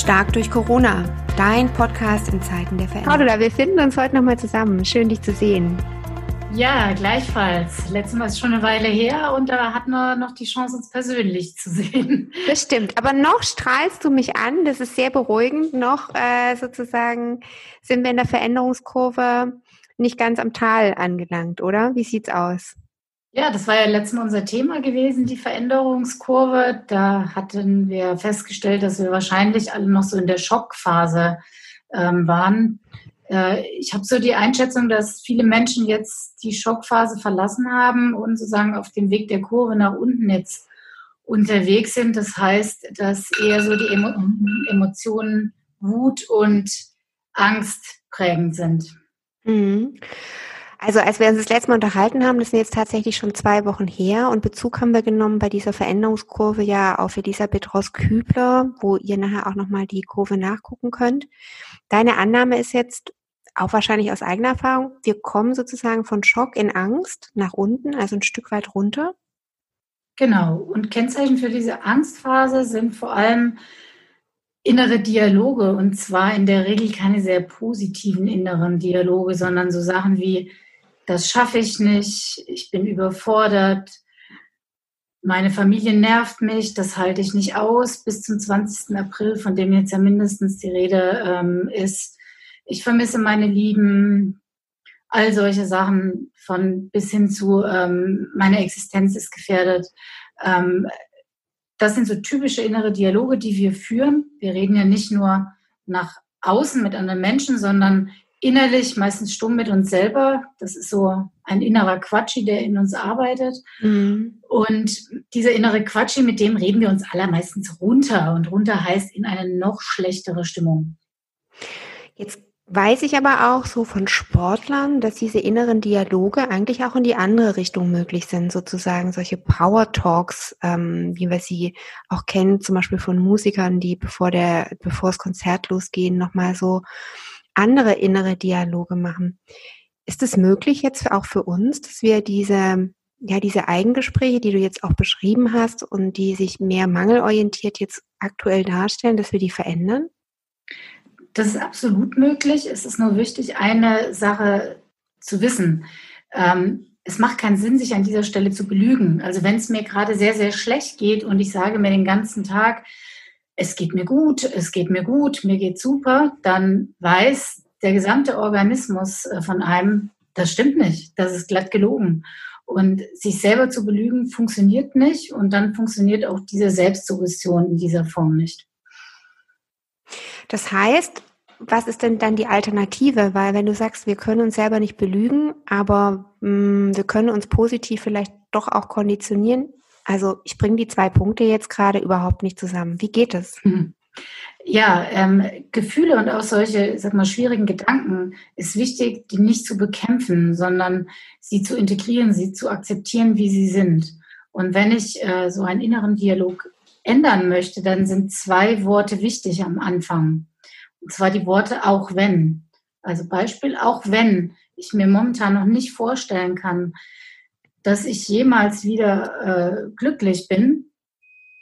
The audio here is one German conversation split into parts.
Stark durch Corona, dein Podcast in Zeiten der Veränderung. Cordula, wir finden uns heute nochmal zusammen. Schön, dich zu sehen. Ja, gleichfalls. Letztes Mal ist schon eine Weile her und da hatten wir noch die Chance, uns persönlich zu sehen. Das stimmt. Aber noch strahlst du mich an. Das ist sehr beruhigend. Noch äh, sozusagen sind wir in der Veränderungskurve nicht ganz am Tal angelangt, oder? Wie sieht's aus? Ja, das war ja letztes Mal unser Thema gewesen, die Veränderungskurve. Da hatten wir festgestellt, dass wir wahrscheinlich alle noch so in der Schockphase ähm, waren. Äh, ich habe so die Einschätzung, dass viele Menschen jetzt die Schockphase verlassen haben und sozusagen auf dem Weg der Kurve nach unten jetzt unterwegs sind. Das heißt, dass eher so die Emo Emotionen Wut und Angst prägend sind. Mhm. Also als wir uns das letzte Mal unterhalten haben, das sind jetzt tatsächlich schon zwei Wochen her und Bezug haben wir genommen bei dieser Veränderungskurve ja auf Elisabeth Ross-Kübler, wo ihr nachher auch nochmal die Kurve nachgucken könnt. Deine Annahme ist jetzt, auch wahrscheinlich aus eigener Erfahrung, wir kommen sozusagen von Schock in Angst nach unten, also ein Stück weit runter. Genau. Und Kennzeichen für diese Angstphase sind vor allem innere Dialoge und zwar in der Regel keine sehr positiven inneren Dialoge, sondern so Sachen wie, das schaffe ich nicht, ich bin überfordert, meine Familie nervt mich, das halte ich nicht aus bis zum 20. April, von dem jetzt ja mindestens die Rede ähm, ist. Ich vermisse meine Lieben, all solche Sachen von bis hin zu ähm, meine Existenz ist gefährdet. Ähm, das sind so typische innere Dialoge, die wir führen. Wir reden ja nicht nur nach außen mit anderen Menschen, sondern innerlich, meistens stumm mit uns selber. Das ist so ein innerer Quatschi, der in uns arbeitet. Mhm. Und dieser innere Quatschi, mit dem reden wir uns allermeistens runter. Und runter heißt in eine noch schlechtere Stimmung. Jetzt weiß ich aber auch so von Sportlern, dass diese inneren Dialoge eigentlich auch in die andere Richtung möglich sind, sozusagen solche Power Talks, ähm, wie wir sie auch kennen, zum Beispiel von Musikern, die bevor der, bevor das Konzert losgehen, nochmal so andere innere Dialoge machen. Ist es möglich jetzt auch für uns, dass wir diese, ja, diese Eigengespräche, die du jetzt auch beschrieben hast und die sich mehr mangelorientiert jetzt aktuell darstellen, dass wir die verändern? Das ist absolut möglich. Es ist nur wichtig, eine Sache zu wissen. Ähm, es macht keinen Sinn, sich an dieser Stelle zu belügen. Also wenn es mir gerade sehr, sehr schlecht geht und ich sage mir den ganzen Tag, es geht mir gut, es geht mir gut, mir geht super, dann weiß der gesamte Organismus äh, von einem, das stimmt nicht, das ist glatt gelogen. Und sich selber zu belügen funktioniert nicht und dann funktioniert auch diese Selbstsuggestion in dieser Form nicht. Das heißt, was ist denn dann die Alternative? Weil wenn du sagst, wir können uns selber nicht belügen, aber mh, mm, wir können uns positiv vielleicht doch auch konditionieren, also ich bringe die zwei Punkte jetzt gerade überhaupt nicht zusammen. Wie geht es? Hm. Ja, ähm, Gefühle und auch solche, sag mal, schwierigen Gedanken ist wichtig, die nicht zu bekämpfen, sondern sie zu integrieren, sie zu akzeptieren, wie sie sind. Und wenn ich äh, so einen inneren Dialog ändern möchte, dann sind zwei Worte wichtig am Anfang. Und zwar die Worte auch wenn. Also Beispiel, auch wenn ich mir momentan noch nicht vorstellen kann, dass ich jemals wieder äh, glücklich bin,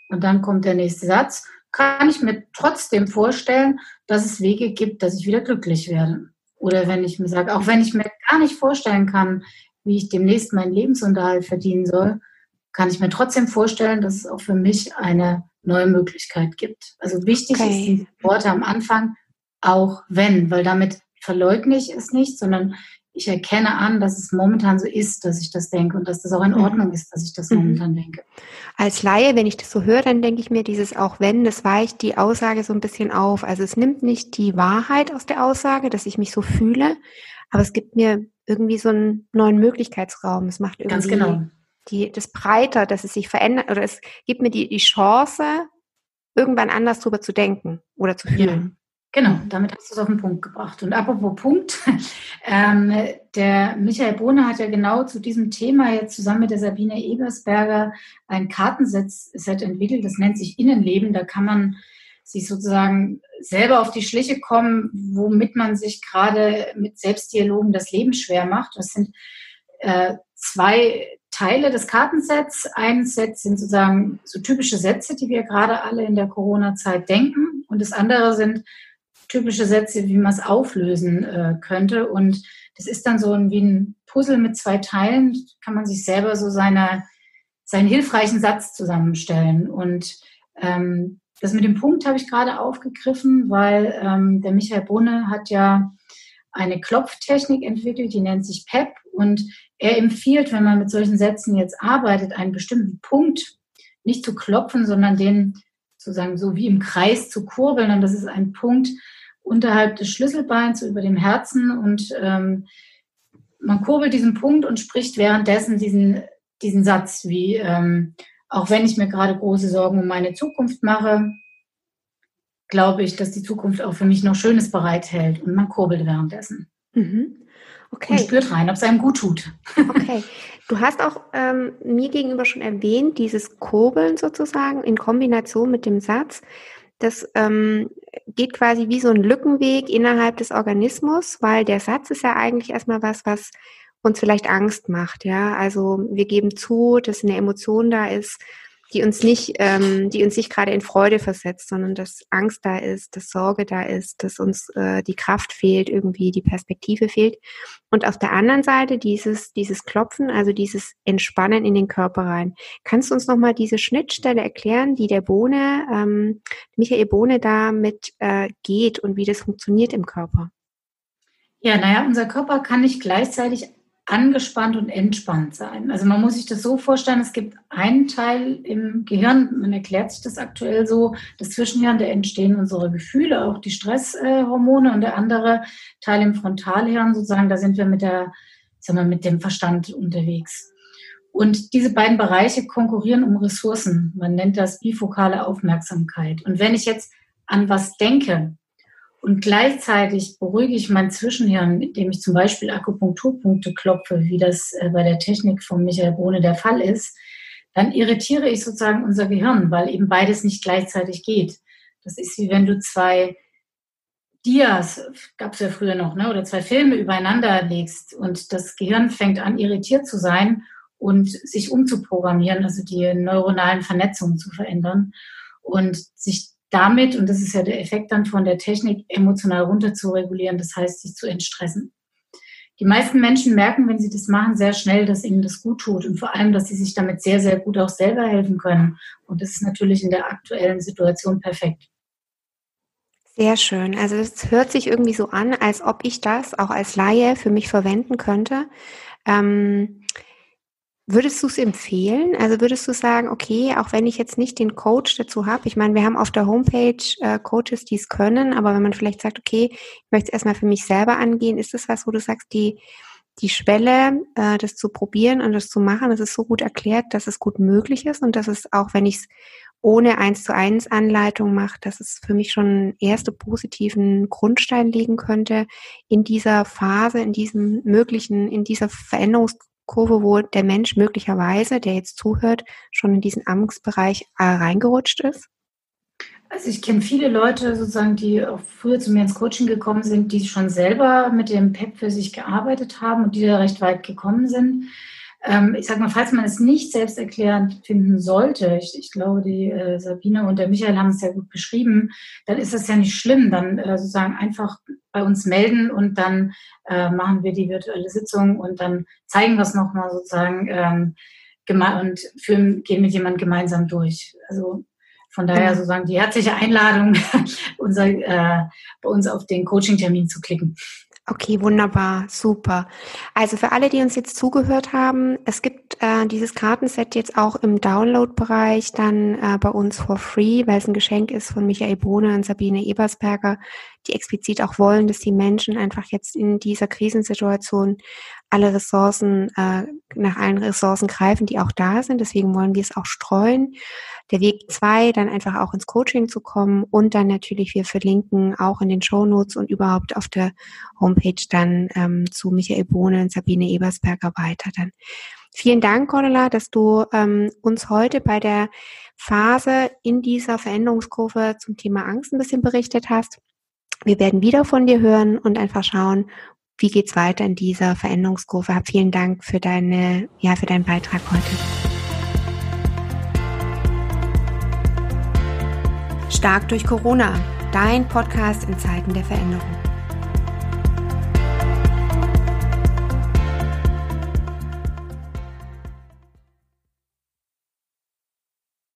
und dann kommt der nächste Satz, kann ich mir trotzdem vorstellen, dass es Wege gibt, dass ich wieder glücklich werde. Oder wenn ich mir sage, auch wenn ich mir gar nicht vorstellen kann, wie ich demnächst meinen Lebensunterhalt verdienen soll, kann ich mir trotzdem vorstellen, dass es auch für mich eine neue Möglichkeit gibt. Also wichtig okay. ist die Worte am Anfang, auch wenn, weil damit verleugne ich es nicht, sondern ich erkenne an, dass es momentan so ist, dass ich das denke und dass das auch in mhm. Ordnung ist, dass ich das mhm. momentan denke. Als Laie, wenn ich das so höre, dann denke ich mir, dieses auch wenn, das weicht die Aussage so ein bisschen auf. Also es nimmt nicht die Wahrheit aus der Aussage, dass ich mich so fühle, aber es gibt mir irgendwie so einen neuen Möglichkeitsraum. Es macht irgendwie Ganz genau. die, das breiter, dass es sich verändert oder es gibt mir die, die Chance, irgendwann anders drüber zu denken oder zu fühlen. Genau, damit hast du es auf den Punkt gebracht. Und apropos Punkt, ähm, der Michael Bohne hat ja genau zu diesem Thema jetzt zusammen mit der Sabine Ebersberger ein Kartenset entwickelt, das nennt sich Innenleben. Da kann man sich sozusagen selber auf die Schliche kommen, womit man sich gerade mit Selbstdialogen das Leben schwer macht. Das sind äh, zwei Teile des Kartensets. Ein Set sind sozusagen so typische Sätze, die wir gerade alle in der Corona-Zeit denken. Und das andere sind typische Sätze, wie man es auflösen äh, könnte. Und das ist dann so ein, wie ein Puzzle mit zwei Teilen. Kann man sich selber so seine, seinen hilfreichen Satz zusammenstellen. Und ähm, das mit dem Punkt habe ich gerade aufgegriffen, weil ähm, der Michael Brunne hat ja eine Klopftechnik entwickelt, die nennt sich PEP. Und er empfiehlt, wenn man mit solchen Sätzen jetzt arbeitet, einen bestimmten Punkt nicht zu klopfen, sondern den sozusagen so wie im Kreis zu kurbeln. Und das ist ein Punkt unterhalb des Schlüsselbeins, über dem Herzen. Und ähm, man kurbelt diesen Punkt und spricht währenddessen diesen, diesen Satz wie, ähm, auch wenn ich mir gerade große Sorgen um meine Zukunft mache, glaube ich, dass die Zukunft auch für mich noch Schönes bereithält. Und man kurbelt währenddessen. Mhm. Okay. Und spürt rein, ob es einem gut tut. Okay. Du hast auch ähm, mir gegenüber schon erwähnt, dieses Kurbeln sozusagen in Kombination mit dem Satz. Das ähm, geht quasi wie so ein Lückenweg innerhalb des Organismus, weil der Satz ist ja eigentlich erstmal was, was uns vielleicht Angst macht. Ja, also wir geben zu, dass eine Emotion da ist, die uns nicht, ähm, die uns nicht gerade in Freude versetzt, sondern dass Angst da ist, dass Sorge da ist, dass uns äh, die Kraft fehlt, irgendwie die Perspektive fehlt. Und auf der anderen Seite dieses, dieses Klopfen, also dieses Entspannen in den Körper rein. Kannst du uns nochmal diese Schnittstelle erklären, die der Bohne, ähm, Michael Bohne da mit äh, geht und wie das funktioniert im Körper? Ja, naja, unser Körper kann nicht gleichzeitig angespannt und entspannt sein. Also man muss sich das so vorstellen, es gibt einen Teil im Gehirn, man erklärt sich das aktuell so, das Zwischenhirn, da entstehen unsere Gefühle, auch die Stresshormone und der andere Teil im Frontalhirn sozusagen, da sind wir mit der, sagen wir, mit dem Verstand unterwegs. Und diese beiden Bereiche konkurrieren um Ressourcen. Man nennt das bifokale Aufmerksamkeit. Und wenn ich jetzt an was denke, und gleichzeitig beruhige ich mein Zwischenhirn, indem ich zum Beispiel Akupunkturpunkte klopfe, wie das äh, bei der Technik von Michael Bohne der Fall ist, dann irritiere ich sozusagen unser Gehirn, weil eben beides nicht gleichzeitig geht. Das ist wie wenn du zwei Dias, gab es ja früher noch, ne, oder zwei Filme übereinander legst und das Gehirn fängt an, irritiert zu sein und sich umzuprogrammieren, also die neuronalen Vernetzungen zu verändern und sich damit, und das ist ja der Effekt dann von der Technik, emotional runter zu regulieren, das heißt, sich zu entstressen. Die meisten Menschen merken, wenn sie das machen, sehr schnell, dass ihnen das gut tut und vor allem, dass sie sich damit sehr, sehr gut auch selber helfen können. Und das ist natürlich in der aktuellen Situation perfekt. Sehr schön. Also es hört sich irgendwie so an, als ob ich das auch als Laie für mich verwenden könnte. Ähm, Würdest du es empfehlen? Also würdest du sagen, okay, auch wenn ich jetzt nicht den Coach dazu habe, ich meine, wir haben auf der Homepage äh, Coaches, die es können, aber wenn man vielleicht sagt, okay, ich möchte es erstmal für mich selber angehen, ist das was, wo du sagst, die, die Schwelle, äh, das zu probieren und das zu machen, das ist so gut erklärt, dass es gut möglich ist und dass es auch, wenn ich es ohne eins zu eins Anleitung mache, dass es für mich schon erste positiven Grundstein liegen könnte in dieser Phase, in diesem möglichen, in dieser Veränderungs Kurve, wo der Mensch möglicherweise, der jetzt zuhört, schon in diesen Angstbereich äh, reingerutscht ist? Also ich kenne viele Leute sozusagen, die auch früher zu mir ins Coaching gekommen sind, die schon selber mit dem PEP für sich gearbeitet haben und die da recht weit gekommen sind. Ähm, ich sage mal, falls man es nicht selbsterklärend finden sollte, ich, ich glaube, die äh, Sabine und der Michael haben es ja gut beschrieben, dann ist das ja nicht schlimm. Dann äh, sozusagen einfach bei uns melden und dann äh, machen wir die virtuelle Sitzung und dann zeigen wir es nochmal sozusagen ähm, und führen, gehen mit jemandem gemeinsam durch. Also von daher sozusagen die herzliche Einladung, unser, äh, bei uns auf den Coaching-Termin zu klicken. Okay, wunderbar, super. Also für alle, die uns jetzt zugehört haben, es gibt äh, dieses Kartenset jetzt auch im Download-Bereich dann äh, bei uns for free, weil es ein Geschenk ist von Michael Bohne und Sabine Ebersberger, die explizit auch wollen, dass die Menschen einfach jetzt in dieser Krisensituation alle Ressourcen, äh, nach allen Ressourcen greifen, die auch da sind. Deswegen wollen wir es auch streuen. Der Weg zwei, dann einfach auch ins Coaching zu kommen und dann natürlich, wir verlinken auch in den Show Notes und überhaupt auf der Homepage dann ähm, zu Michael Bohne und Sabine Ebersberger weiter dann. Vielen Dank, Cordula, dass du ähm, uns heute bei der Phase in dieser Veränderungskurve zum Thema Angst ein bisschen berichtet hast. Wir werden wieder von dir hören und einfach schauen, wie geht's weiter in dieser Veränderungskurve? Vielen Dank für deine, ja, für deinen Beitrag heute. Stark durch Corona, dein Podcast in Zeiten der Veränderung.